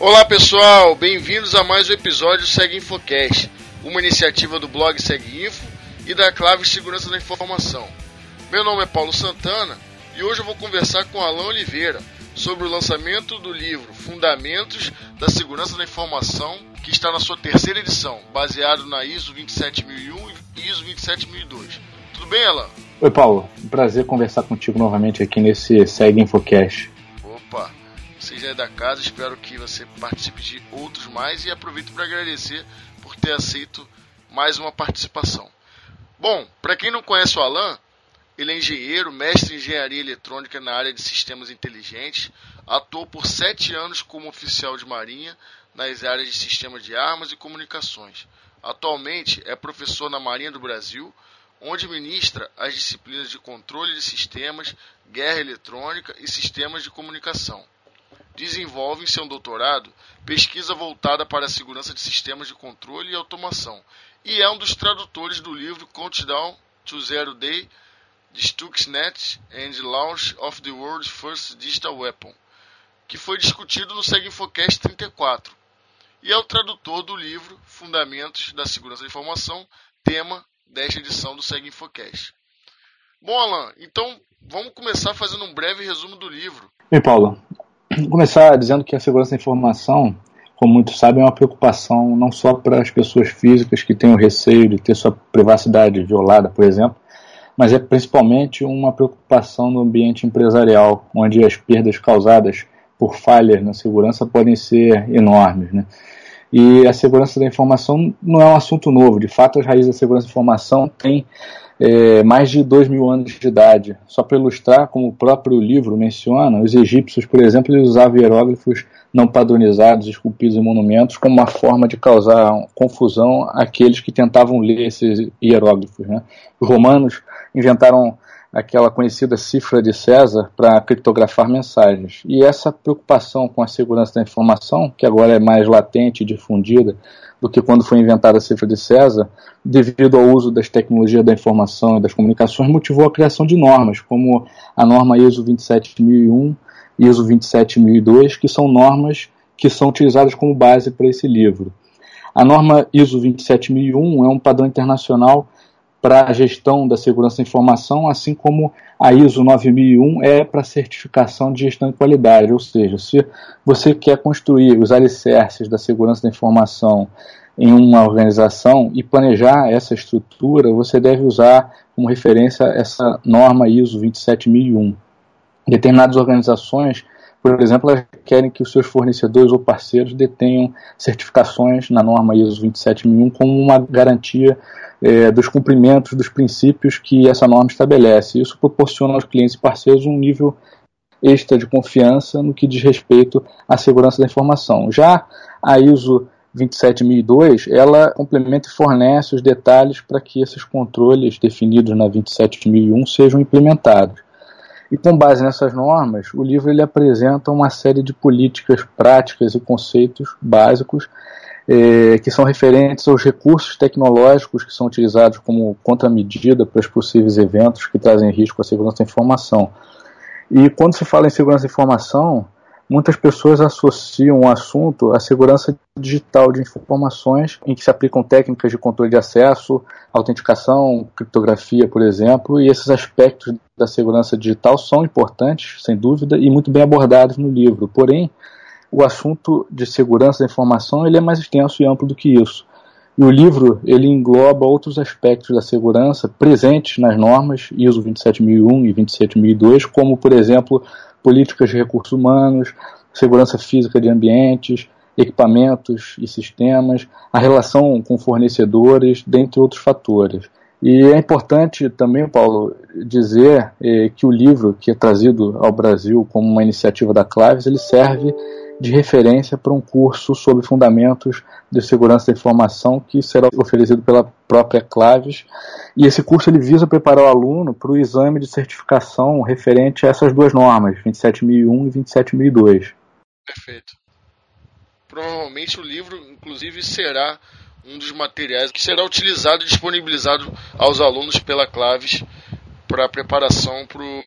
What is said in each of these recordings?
Olá pessoal, bem-vindos a mais um episódio do Segue Infocast, uma iniciativa do blog Segue Info e da Clave Segurança da Informação. Meu nome é Paulo Santana e hoje eu vou conversar com Alain Oliveira sobre o lançamento do livro Fundamentos da Segurança da Informação, que está na sua terceira edição, baseado na ISO 27001 e ISO 27002. Tudo bem, Alain? Oi, Paulo. Prazer conversar contigo novamente aqui nesse Segue Infocast. É da casa, espero que você participe de outros mais e aproveito para agradecer por ter aceito mais uma participação. Bom, para quem não conhece o Alan, ele é engenheiro, mestre em engenharia eletrônica na área de sistemas inteligentes, atuou por sete anos como oficial de marinha nas áreas de sistemas de armas e comunicações. Atualmente é professor na Marinha do Brasil, onde ministra as disciplinas de controle de sistemas, guerra eletrônica e sistemas de comunicação. Desenvolve em seu doutorado pesquisa voltada para a segurança de sistemas de controle e automação e é um dos tradutores do livro Countdown to Zero Day de Stuxnet and Launch of the World's First Digital Weapon, que foi discutido no SegInfoCast 34, e é o tradutor do livro Fundamentos da Segurança da Informação, tema desta edição do SegInfoCast. Bom, Alan, então vamos começar fazendo um breve resumo do livro. Bem, Paulo, começar dizendo que a segurança da informação como muitos sabem, é uma preocupação não só para as pessoas físicas que têm o receio de ter sua privacidade violada, por exemplo, mas é principalmente uma preocupação no ambiente empresarial, onde as perdas causadas por falhas na segurança podem ser enormes. Né? E a segurança da informação não é um assunto novo, de fato, as raízes da segurança da informação têm é, mais de dois mil anos de idade. Só para ilustrar, como o próprio livro menciona, os egípcios, por exemplo, usavam hieróglifos não padronizados, esculpidos em monumentos, como uma forma de causar confusão àqueles que tentavam ler esses hieróglifos. Né? Os romanos inventaram aquela conhecida cifra de César para criptografar mensagens. E essa preocupação com a segurança da informação, que agora é mais latente e difundida do que quando foi inventada a cifra de César, devido ao uso das tecnologias da informação e das comunicações, motivou a criação de normas, como a norma ISO 27001 ISO 27002, que são normas que são utilizadas como base para esse livro. A norma ISO 27001 é um padrão internacional para a gestão da segurança da informação, assim como a ISO 9001 é para certificação de gestão de qualidade, ou seja, se você quer construir os alicerces da segurança da informação em uma organização e planejar essa estrutura, você deve usar como referência essa norma ISO 27001. Determinadas organizações, por exemplo, elas querem que os seus fornecedores ou parceiros detenham certificações na norma ISO 27001 como uma garantia é, dos cumprimentos dos princípios que essa norma estabelece. Isso proporciona aos clientes e parceiros um nível extra de confiança no que diz respeito à segurança da informação. Já a ISO 27002, ela complementa e fornece os detalhes para que esses controles definidos na 27001 sejam implementados. E com base nessas normas, o livro ele apresenta uma série de políticas práticas e conceitos básicos eh, que são referentes aos recursos tecnológicos que são utilizados como contramedida para os possíveis eventos que trazem risco à segurança da informação. E quando se fala em segurança da informação, muitas pessoas associam o assunto à segurança digital de informações, em que se aplicam técnicas de controle de acesso, autenticação, criptografia, por exemplo, e esses aspectos da segurança digital são importantes, sem dúvida, e muito bem abordados no livro. Porém, o assunto de segurança da informação ele é mais extenso e amplo do que isso. E o livro ele engloba outros aspectos da segurança presentes nas normas ISO 27001 e 27002, como, por exemplo, políticas de recursos humanos, segurança física de ambientes, equipamentos e sistemas, a relação com fornecedores, dentre outros fatores. E é importante também, Paulo, dizer eh, que o livro que é trazido ao Brasil como uma iniciativa da Claves, ele serve de referência para um curso sobre fundamentos de segurança da informação que será oferecido pela própria Claves. E esse curso ele visa preparar o aluno para o exame de certificação referente a essas duas normas, 27001 e 27002. Perfeito. Provavelmente o livro, inclusive, será um dos materiais que será utilizado e disponibilizado aos alunos pela Claves para preparação para o.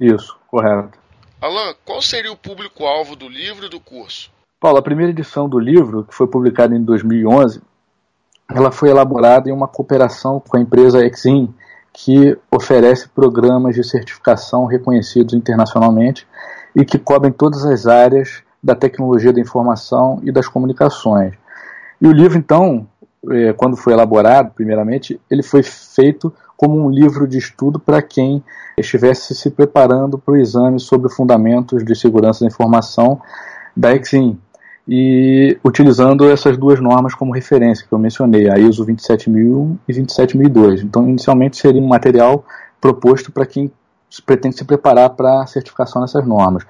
Isso, correto. Alan, qual seria o público-alvo do livro e do curso? Paulo, a primeira edição do livro, que foi publicada em 2011, ela foi elaborada em uma cooperação com a empresa Exim, que oferece programas de certificação reconhecidos internacionalmente e que cobrem todas as áreas da tecnologia da informação e das comunicações. E o livro, então, é, quando foi elaborado, primeiramente, ele foi feito como um livro de estudo para quem estivesse se preparando para o exame sobre fundamentos de segurança da informação da Exim e utilizando essas duas normas como referência que eu mencionei, a ISO 27001 e 27002. Então, inicialmente seria um material proposto para quem pretende se preparar para a certificação dessas normas.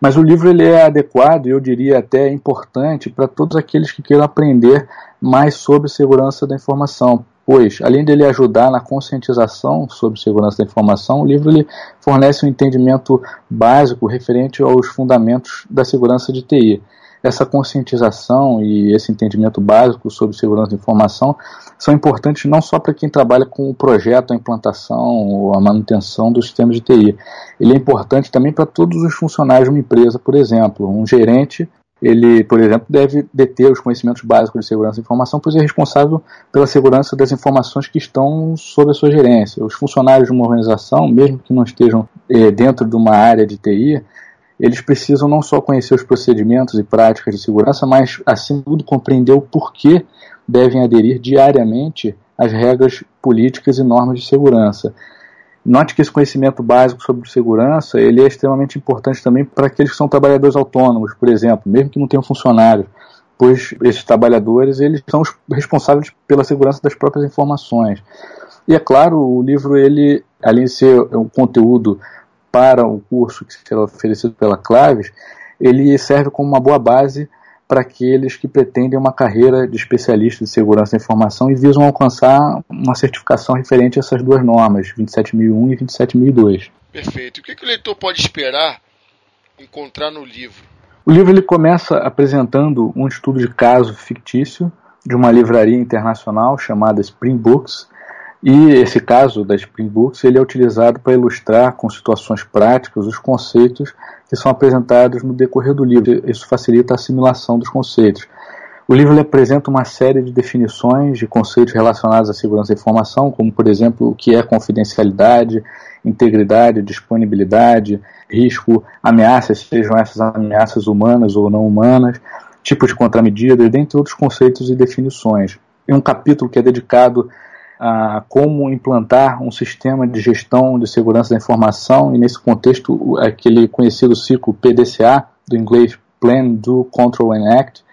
Mas o livro ele é adequado e eu diria até importante para todos aqueles que queiram aprender mais sobre segurança da informação, pois além dele ajudar na conscientização sobre segurança da informação, o livro ele fornece um entendimento básico referente aos fundamentos da segurança de TI essa conscientização e esse entendimento básico sobre segurança da informação são importantes não só para quem trabalha com o projeto, a implantação ou a manutenção do sistema de TI. Ele é importante também para todos os funcionários de uma empresa, por exemplo. Um gerente, ele, por exemplo, deve deter os conhecimentos básicos de segurança da informação, pois é responsável pela segurança das informações que estão sob a sua gerência. Os funcionários de uma organização, mesmo que não estejam eh, dentro de uma área de TI, eles precisam não só conhecer os procedimentos e práticas de segurança, mas, acima de tudo, compreender o porquê devem aderir diariamente às regras políticas e normas de segurança. Note que esse conhecimento básico sobre segurança ele é extremamente importante também para aqueles que são trabalhadores autônomos, por exemplo, mesmo que não tenham funcionários, pois esses trabalhadores eles são os responsáveis pela segurança das próprias informações. E é claro, o livro ele, além de ser um conteúdo para o curso que será oferecido pela Claves, ele serve como uma boa base para aqueles que pretendem uma carreira de especialista de segurança da informação e visam alcançar uma certificação referente a essas duas normas, 27001 e 27002. Perfeito. O que, que o leitor pode esperar encontrar no livro? O livro ele começa apresentando um estudo de caso fictício de uma livraria internacional chamada Spring Books, e esse caso da Spring Books ele é utilizado para ilustrar com situações práticas os conceitos que são apresentados no decorrer do livro. Isso facilita a assimilação dos conceitos. O livro apresenta uma série de definições de conceitos relacionados à segurança da informação, como, por exemplo, o que é confidencialidade, integridade, disponibilidade, risco, ameaças, sejam essas ameaças humanas ou não humanas, tipos de contramedidas, dentre outros conceitos e definições. E um capítulo que é dedicado a como implantar um sistema de gestão de segurança da informação e nesse contexto aquele conhecido ciclo PDCA do inglês Plan, Do, Control and Act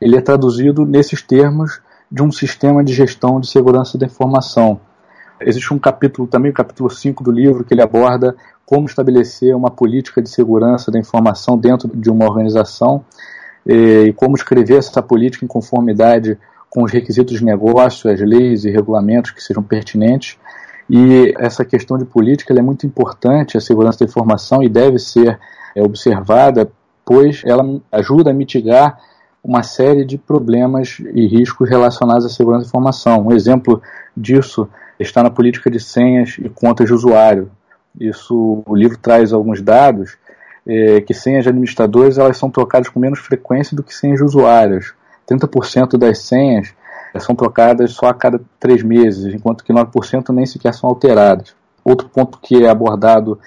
ele é traduzido nesses termos de um sistema de gestão de segurança da informação. Existe um capítulo também, o capítulo 5 do livro, que ele aborda como estabelecer uma política de segurança da informação dentro de uma organização e como escrever essa política em conformidade com os requisitos de negócio, as leis e regulamentos que sejam pertinentes. E essa questão de política é muito importante, a segurança da informação, e deve ser é, observada, pois ela ajuda a mitigar uma série de problemas e riscos relacionados à segurança da informação. Um exemplo disso está na política de senhas e contas de usuário. Isso, o livro traz alguns dados é, que senhas de administradores elas são trocadas com menos frequência do que senhas de usuários. 30% das senhas são trocadas só a cada três meses, enquanto que 9% nem sequer são alteradas. Outro ponto que é abordado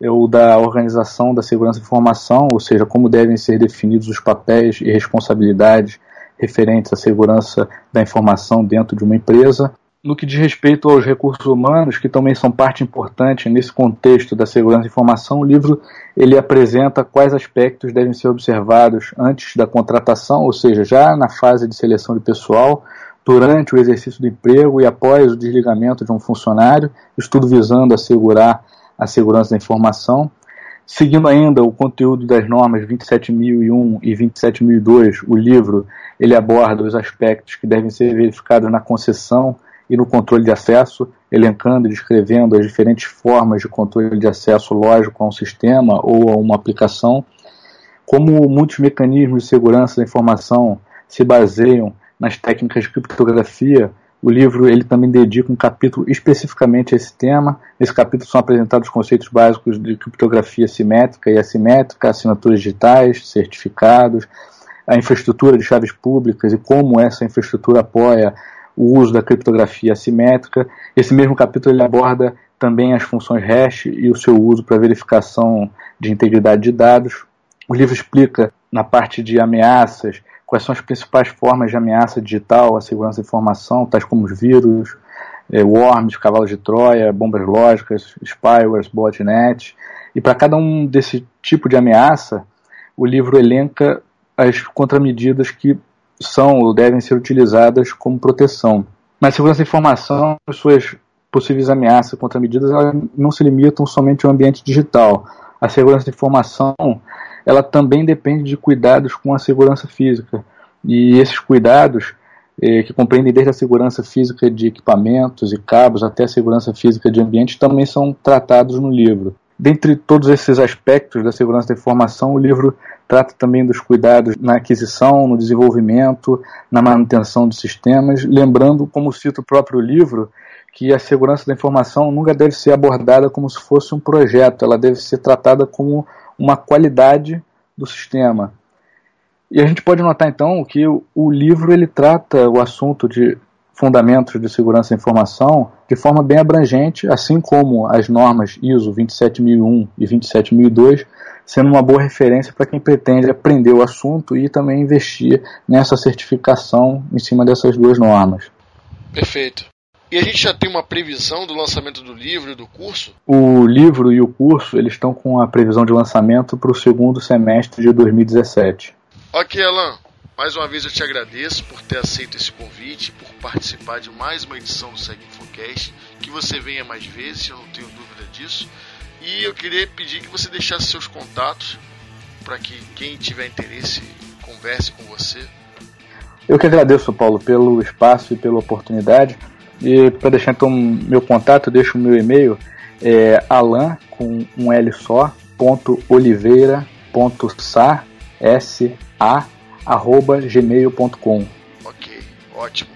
é o da organização da segurança da informação, ou seja, como devem ser definidos os papéis e responsabilidades referentes à segurança da informação dentro de uma empresa. No que diz respeito aos recursos humanos, que também são parte importante nesse contexto da segurança da informação, o livro ele apresenta quais aspectos devem ser observados antes da contratação, ou seja, já na fase de seleção de pessoal, durante o exercício do emprego e após o desligamento de um funcionário, estudo visando assegurar a segurança da informação. Seguindo ainda o conteúdo das normas 27001 e 27002, o livro ele aborda os aspectos que devem ser verificados na concessão e no controle de acesso, elencando e descrevendo as diferentes formas de controle de acesso lógico a um sistema ou a uma aplicação, como muitos mecanismos de segurança da informação se baseiam nas técnicas de criptografia, o livro ele também dedica um capítulo especificamente a esse tema. Nesse capítulo são apresentados os conceitos básicos de criptografia simétrica e assimétrica, assinaturas digitais, certificados, a infraestrutura de chaves públicas e como essa infraestrutura apoia o uso da criptografia assimétrica. Esse mesmo capítulo ele aborda também as funções hash e o seu uso para verificação de integridade de dados. O livro explica, na parte de ameaças, quais são as principais formas de ameaça digital à segurança da informação, tais como os vírus, eh, worms, cavalos de Troia, bombas lógicas, spywares, botnets. E para cada um desse tipo de ameaça, o livro elenca as contramedidas que são ou devem ser utilizadas como proteção. Na segurança da informação, as suas possíveis ameaças contra medidas não se limitam somente ao ambiente digital. A segurança da informação ela também depende de cuidados com a segurança física. E esses cuidados, eh, que compreendem desde a segurança física de equipamentos e cabos até a segurança física de ambiente, também são tratados no livro. Dentre todos esses aspectos da segurança da informação, o livro trata também dos cuidados na aquisição, no desenvolvimento, na manutenção de sistemas, lembrando, como cita o próprio livro, que a segurança da informação nunca deve ser abordada como se fosse um projeto, ela deve ser tratada como uma qualidade do sistema. E a gente pode notar então que o, livro ele trata o assunto de fundamentos de segurança da informação de forma bem abrangente, assim como as normas ISO 27001 e 27002, sendo uma boa referência para quem pretende aprender o assunto e também investir nessa certificação em cima dessas duas normas. Perfeito. E a gente já tem uma previsão do lançamento do livro e do curso? O livro e o curso eles estão com a previsão de lançamento para o segundo semestre de 2017. Ok, Alan. Mais uma vez eu te agradeço por ter aceito esse convite, por participar de mais uma edição do Segue Infocast. Que você venha mais vezes, eu não tenho dúvida disso. E eu queria pedir que você deixasse seus contatos para que quem tiver interesse converse com você. Eu que agradeço, Paulo, pelo espaço e pela oportunidade. E para deixar então meu contato, eu deixo o meu e-mail, é alan com um L só, ponto oliveira, ponto sa, s a, gmail.com. Ok, ótimo.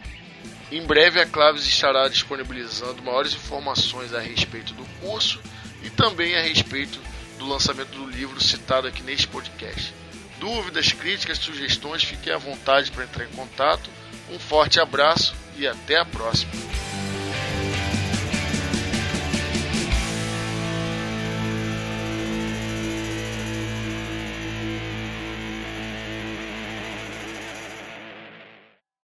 Em breve a Claves estará disponibilizando maiores informações a respeito do curso e também a respeito do lançamento do livro citado aqui neste podcast. Dúvidas, críticas, sugestões, fiquem à vontade para entrar em contato. Um forte abraço e até a próxima.